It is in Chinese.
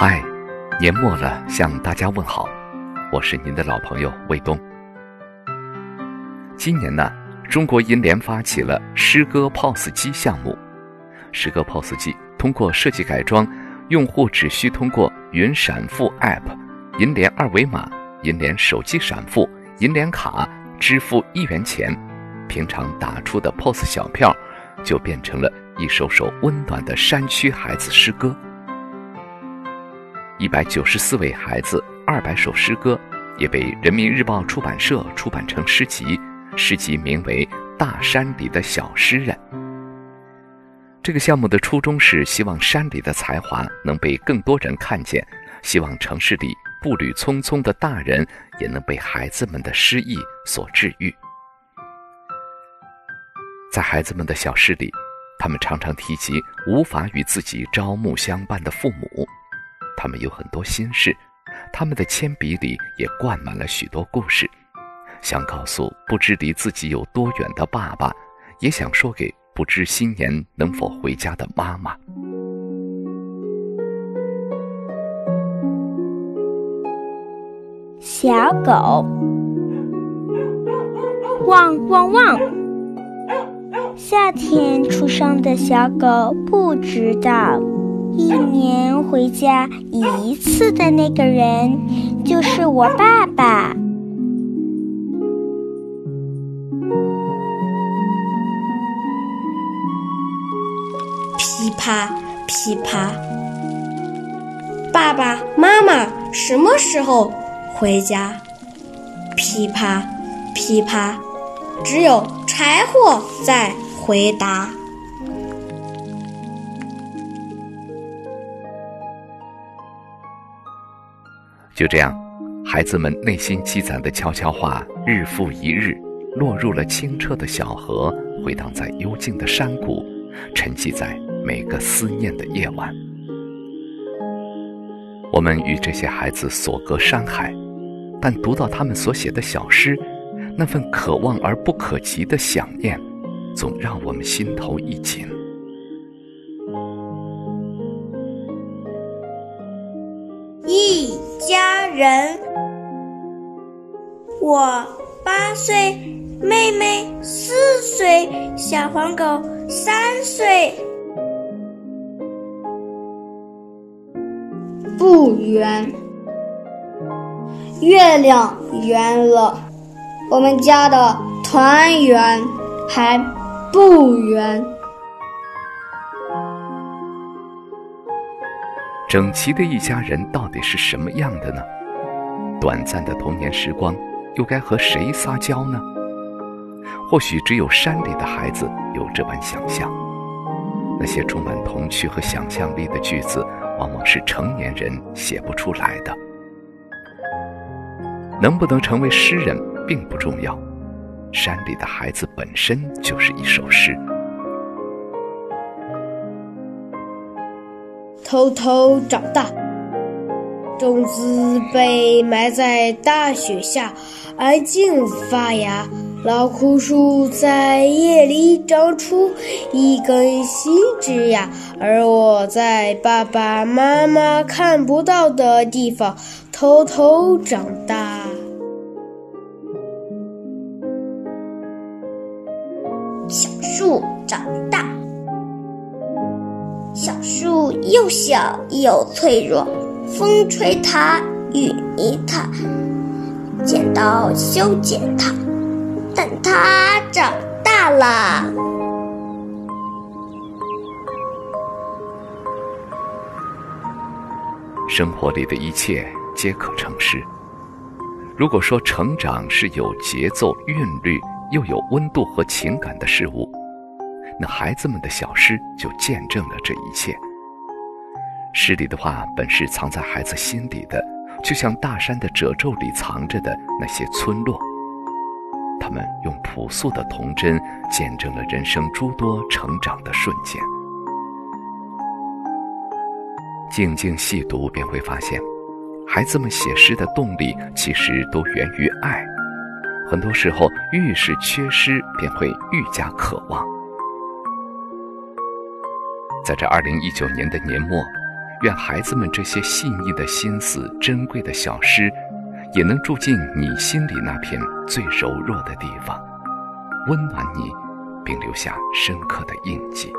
嗨，年末了，向大家问好，我是您的老朋友卫东。今年呢，中国银联发起了诗歌 POS 机项目。诗歌 POS 机通过设计改装，用户只需通过云闪付 App、银联二维码、银联手机闪付、银联卡支付一元钱，平常打出的 POS 小票，就变成了一首首温暖的山区孩子诗歌。一百九十四位孩子，二百首诗歌，也被人民日报出版社出版成诗集。诗集名为《大山里的小诗人》。这个项目的初衷是希望山里的才华能被更多人看见，希望城市里步履匆匆的大人也能被孩子们的诗意所治愈。在孩子们的小诗里，他们常常提及无法与自己朝暮相伴的父母。他们有很多心事，他们的铅笔里也灌满了许多故事，想告诉不知离自己有多远的爸爸，也想说给不知新年能否回家的妈妈。小狗，汪汪汪！夏天出生的小狗不知道。一年回家一次的那个人，就是我爸爸。噼啪噼啪，爸爸妈妈什么时候回家？噼啪噼啪，只有柴火在回答。就这样，孩子们内心积攒的悄悄话，日复一日，落入了清澈的小河，回荡在幽静的山谷，沉寂在每个思念的夜晚。我们与这些孩子所隔山海，但读到他们所写的小诗，那份可望而不可及的想念，总让我们心头一紧。一家人，我八岁，妹妹四岁，小黄狗三岁。不圆，月亮圆了，我们家的团圆还不圆。整齐的一家人到底是什么样的呢？短暂的童年时光，又该和谁撒娇呢？或许只有山里的孩子有这般想象。那些充满童趣和想象力的句子，往往是成年人写不出来的。能不能成为诗人并不重要，山里的孩子本身就是一首诗。偷偷长大，种子被埋在大雪下，安静发芽。老枯树在夜里长出一根新枝桠，而我在爸爸妈妈看不到的地方偷偷长大。小树长大。小树又小又脆弱，风吹它，雨泥它，剪刀修剪它，等它长大了。生活里的一切皆可成诗。如果说成长是有节奏、韵律，又有温度和情感的事物。那孩子们的小诗就见证了这一切。诗里的话本是藏在孩子心底的，就像大山的褶皱里藏着的那些村落。他们用朴素的童真，见证了人生诸多成长的瞬间。静静细读，便会发现，孩子们写诗的动力其实都源于爱。很多时候，愈是缺失，便会愈加渴望。在这二零一九年的年末，愿孩子们这些细腻的心思、珍贵的小诗，也能住进你心里那片最柔弱的地方，温暖你，并留下深刻的印记。